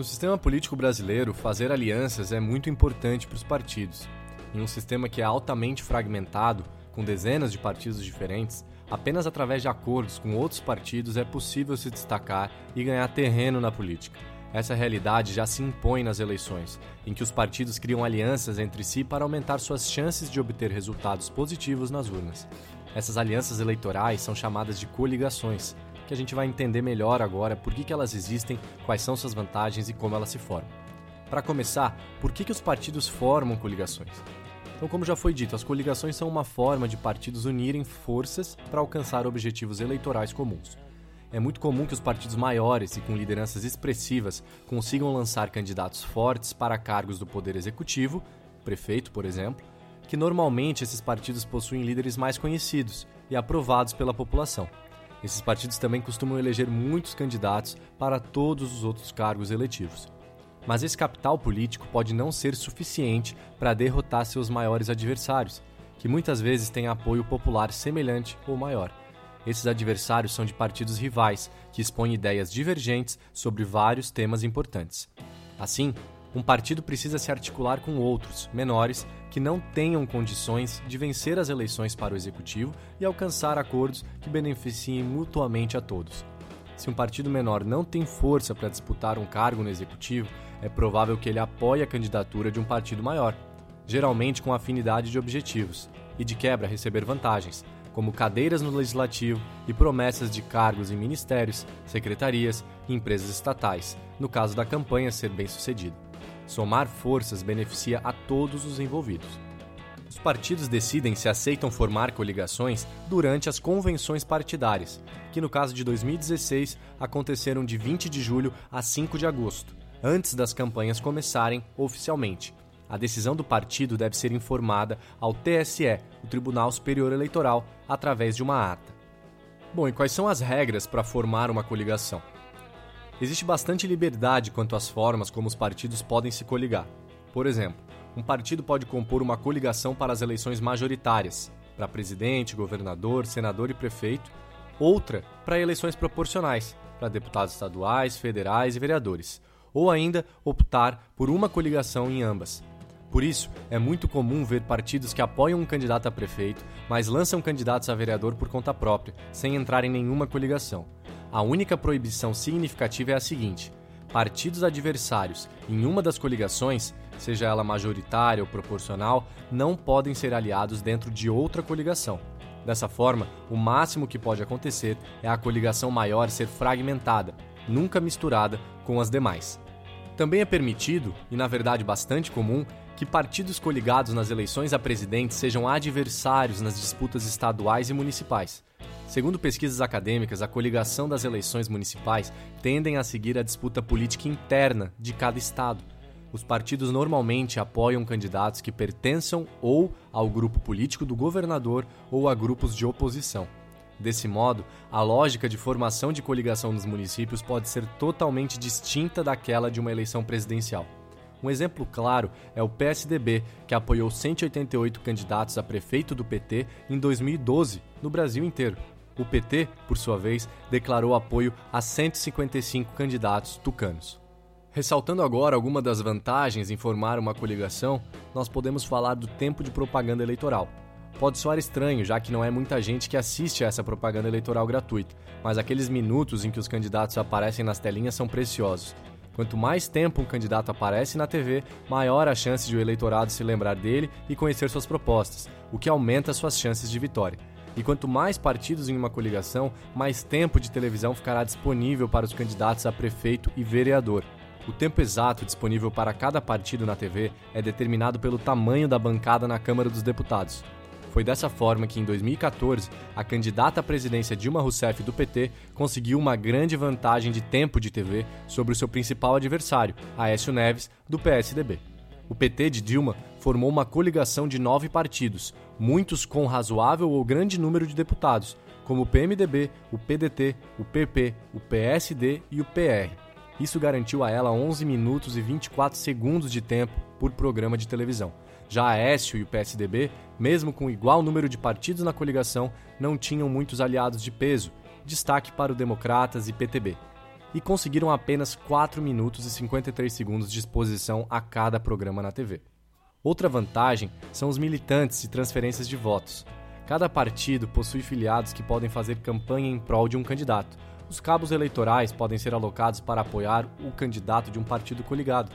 No sistema político brasileiro, fazer alianças é muito importante para os partidos. Em um sistema que é altamente fragmentado, com dezenas de partidos diferentes, apenas através de acordos com outros partidos é possível se destacar e ganhar terreno na política. Essa realidade já se impõe nas eleições, em que os partidos criam alianças entre si para aumentar suas chances de obter resultados positivos nas urnas. Essas alianças eleitorais são chamadas de coligações, que a gente vai entender melhor agora por que, que elas existem, quais são suas vantagens e como elas se formam. Para começar, por que, que os partidos formam coligações? Então, como já foi dito, as coligações são uma forma de partidos unirem forças para alcançar objetivos eleitorais comuns. É muito comum que os partidos maiores e com lideranças expressivas consigam lançar candidatos fortes para cargos do poder executivo, prefeito, por exemplo, que normalmente esses partidos possuem líderes mais conhecidos e aprovados pela população. Esses partidos também costumam eleger muitos candidatos para todos os outros cargos eletivos. Mas esse capital político pode não ser suficiente para derrotar seus maiores adversários, que muitas vezes têm apoio popular semelhante ou maior. Esses adversários são de partidos rivais, que expõem ideias divergentes sobre vários temas importantes. Assim, um partido precisa se articular com outros, menores, que não tenham condições de vencer as eleições para o executivo e alcançar acordos que beneficiem mutuamente a todos. Se um partido menor não tem força para disputar um cargo no executivo, é provável que ele apoie a candidatura de um partido maior, geralmente com afinidade de objetivos, e de quebra receber vantagens, como cadeiras no legislativo e promessas de cargos em ministérios, secretarias e empresas estatais, no caso da campanha ser bem-sucedida. Somar forças beneficia a todos os envolvidos. Os partidos decidem se aceitam formar coligações durante as convenções partidárias, que no caso de 2016 aconteceram de 20 de julho a 5 de agosto, antes das campanhas começarem oficialmente. A decisão do partido deve ser informada ao TSE, o Tribunal Superior Eleitoral, através de uma ata. Bom, e quais são as regras para formar uma coligação? Existe bastante liberdade quanto às formas como os partidos podem se coligar. Por exemplo, um partido pode compor uma coligação para as eleições majoritárias, para presidente, governador, senador e prefeito, outra para eleições proporcionais, para deputados estaduais, federais e vereadores, ou ainda optar por uma coligação em ambas. Por isso, é muito comum ver partidos que apoiam um candidato a prefeito, mas lançam candidatos a vereador por conta própria, sem entrar em nenhuma coligação. A única proibição significativa é a seguinte: partidos adversários em uma das coligações, seja ela majoritária ou proporcional, não podem ser aliados dentro de outra coligação. Dessa forma, o máximo que pode acontecer é a coligação maior ser fragmentada, nunca misturada com as demais. Também é permitido, e na verdade bastante comum, que partidos coligados nas eleições a presidente sejam adversários nas disputas estaduais e municipais. Segundo pesquisas acadêmicas, a coligação das eleições municipais tendem a seguir a disputa política interna de cada estado. Os partidos normalmente apoiam candidatos que pertençam ou ao grupo político do governador ou a grupos de oposição. Desse modo, a lógica de formação de coligação nos municípios pode ser totalmente distinta daquela de uma eleição presidencial. Um exemplo claro é o PSDB, que apoiou 188 candidatos a prefeito do PT em 2012, no Brasil inteiro. O PT, por sua vez, declarou apoio a 155 candidatos tucanos. Ressaltando agora alguma das vantagens em formar uma coligação, nós podemos falar do tempo de propaganda eleitoral. Pode soar estranho, já que não é muita gente que assiste a essa propaganda eleitoral gratuita, mas aqueles minutos em que os candidatos aparecem nas telinhas são preciosos. Quanto mais tempo um candidato aparece na TV, maior a chance de o eleitorado se lembrar dele e conhecer suas propostas, o que aumenta suas chances de vitória. E quanto mais partidos em uma coligação, mais tempo de televisão ficará disponível para os candidatos a prefeito e vereador. O tempo exato disponível para cada partido na TV é determinado pelo tamanho da bancada na Câmara dos Deputados. Foi dessa forma que, em 2014, a candidata à presidência Dilma Rousseff do PT conseguiu uma grande vantagem de tempo de TV sobre o seu principal adversário, Aécio Neves, do PSDB. O PT de Dilma formou uma coligação de nove partidos, muitos com razoável ou grande número de deputados, como o PMDB, o PDT, o PP, o PSD e o PR. Isso garantiu a ela 11 minutos e 24 segundos de tempo por programa de televisão. Já a Aécio e o PSDB, mesmo com igual número de partidos na coligação, não tinham muitos aliados de peso, destaque para o Democratas e PTB. E conseguiram apenas 4 minutos e 53 segundos de exposição a cada programa na TV. Outra vantagem são os militantes e transferências de votos. Cada partido possui filiados que podem fazer campanha em prol de um candidato. Os cabos eleitorais podem ser alocados para apoiar o candidato de um partido coligado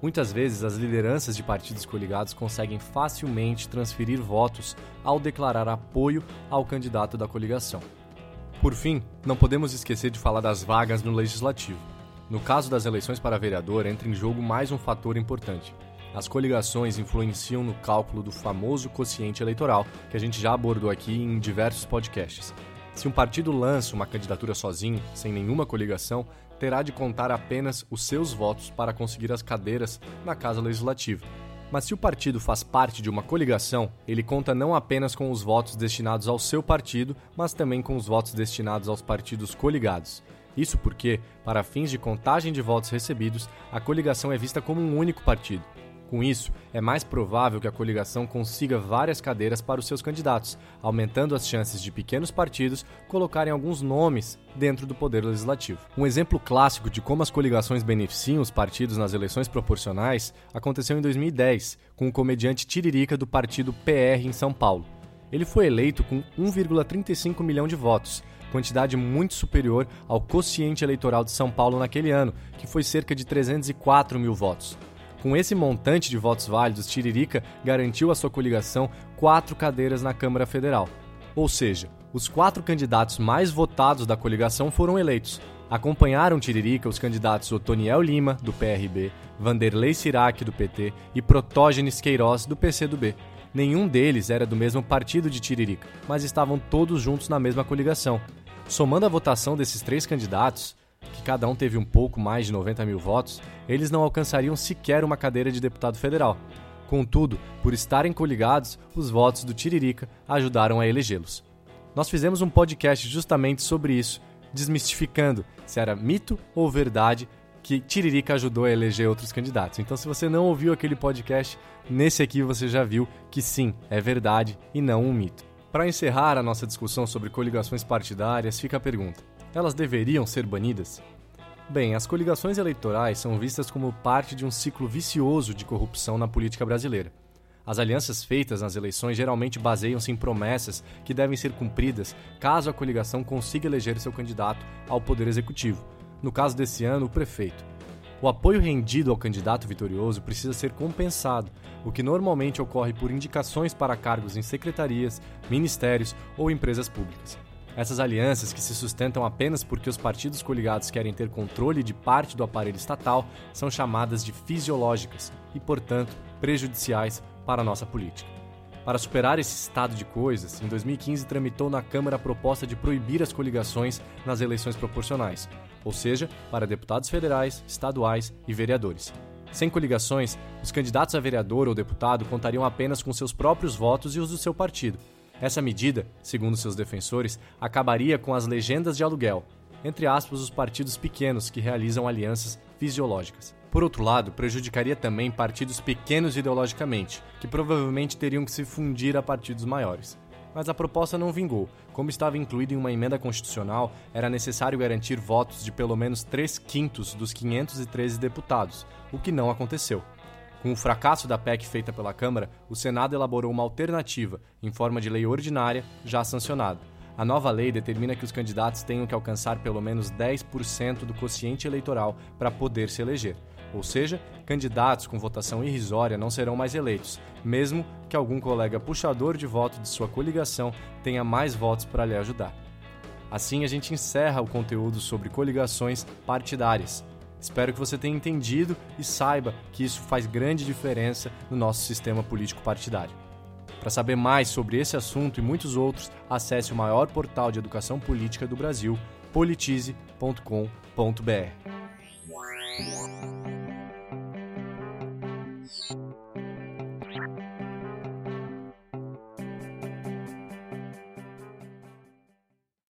Muitas vezes, as lideranças de partidos coligados conseguem facilmente transferir votos ao declarar apoio ao candidato da coligação. Por fim, não podemos esquecer de falar das vagas no legislativo. No caso das eleições para vereador, entra em jogo mais um fator importante. As coligações influenciam no cálculo do famoso quociente eleitoral, que a gente já abordou aqui em diversos podcasts. Se um partido lança uma candidatura sozinho, sem nenhuma coligação, terá de contar apenas os seus votos para conseguir as cadeiras na Casa Legislativa. Mas se o partido faz parte de uma coligação, ele conta não apenas com os votos destinados ao seu partido, mas também com os votos destinados aos partidos coligados. Isso porque, para fins de contagem de votos recebidos, a coligação é vista como um único partido. Com isso, é mais provável que a coligação consiga várias cadeiras para os seus candidatos, aumentando as chances de pequenos partidos colocarem alguns nomes dentro do poder legislativo. Um exemplo clássico de como as coligações beneficiam os partidos nas eleições proporcionais aconteceu em 2010, com o comediante Tiririca do partido PR em São Paulo. Ele foi eleito com 1,35 milhão de votos, quantidade muito superior ao quociente eleitoral de São Paulo naquele ano, que foi cerca de 304 mil votos. Com esse montante de votos válidos, Tiririca garantiu à sua coligação quatro cadeiras na Câmara Federal. Ou seja, os quatro candidatos mais votados da coligação foram eleitos. Acompanharam Tiririca os candidatos Otoniel Lima, do PRB, Vanderlei Sirac, do PT e Protógenes Queiroz, do PCdoB. Nenhum deles era do mesmo partido de Tiririca, mas estavam todos juntos na mesma coligação. Somando a votação desses três candidatos, que cada um teve um pouco mais de 90 mil votos, eles não alcançariam sequer uma cadeira de deputado federal. Contudo, por estarem coligados, os votos do Tiririca ajudaram a elegê-los. Nós fizemos um podcast justamente sobre isso, desmistificando se era mito ou verdade que Tiririca ajudou a eleger outros candidatos. Então, se você não ouviu aquele podcast, nesse aqui você já viu que sim, é verdade e não um mito. Para encerrar a nossa discussão sobre coligações partidárias, fica a pergunta: elas deveriam ser banidas? Bem, as coligações eleitorais são vistas como parte de um ciclo vicioso de corrupção na política brasileira. As alianças feitas nas eleições geralmente baseiam-se em promessas que devem ser cumpridas caso a coligação consiga eleger seu candidato ao poder executivo, no caso desse ano, o prefeito. O apoio rendido ao candidato vitorioso precisa ser compensado, o que normalmente ocorre por indicações para cargos em secretarias, ministérios ou empresas públicas. Essas alianças, que se sustentam apenas porque os partidos coligados querem ter controle de parte do aparelho estatal, são chamadas de fisiológicas e, portanto, prejudiciais para a nossa política. Para superar esse estado de coisas, em 2015 tramitou na Câmara a proposta de proibir as coligações nas eleições proporcionais, ou seja, para deputados federais, estaduais e vereadores. Sem coligações, os candidatos a vereador ou deputado contariam apenas com seus próprios votos e os do seu partido, essa medida, segundo seus defensores, acabaria com as legendas de aluguel, entre aspas, os partidos pequenos que realizam alianças fisiológicas. Por outro lado, prejudicaria também partidos pequenos ideologicamente, que provavelmente teriam que se fundir a partidos maiores. mas a proposta não vingou. Como estava incluído em uma emenda constitucional, era necessário garantir votos de pelo menos 3 quintos dos 513 deputados, o que não aconteceu. Com o fracasso da PEC feita pela Câmara, o Senado elaborou uma alternativa, em forma de lei ordinária, já sancionada. A nova lei determina que os candidatos tenham que alcançar pelo menos 10% do quociente eleitoral para poder se eleger. Ou seja, candidatos com votação irrisória não serão mais eleitos, mesmo que algum colega puxador de voto de sua coligação tenha mais votos para lhe ajudar. Assim, a gente encerra o conteúdo sobre coligações partidárias. Espero que você tenha entendido e saiba que isso faz grande diferença no nosso sistema político partidário. Para saber mais sobre esse assunto e muitos outros, acesse o maior portal de educação política do Brasil, politize.com.br.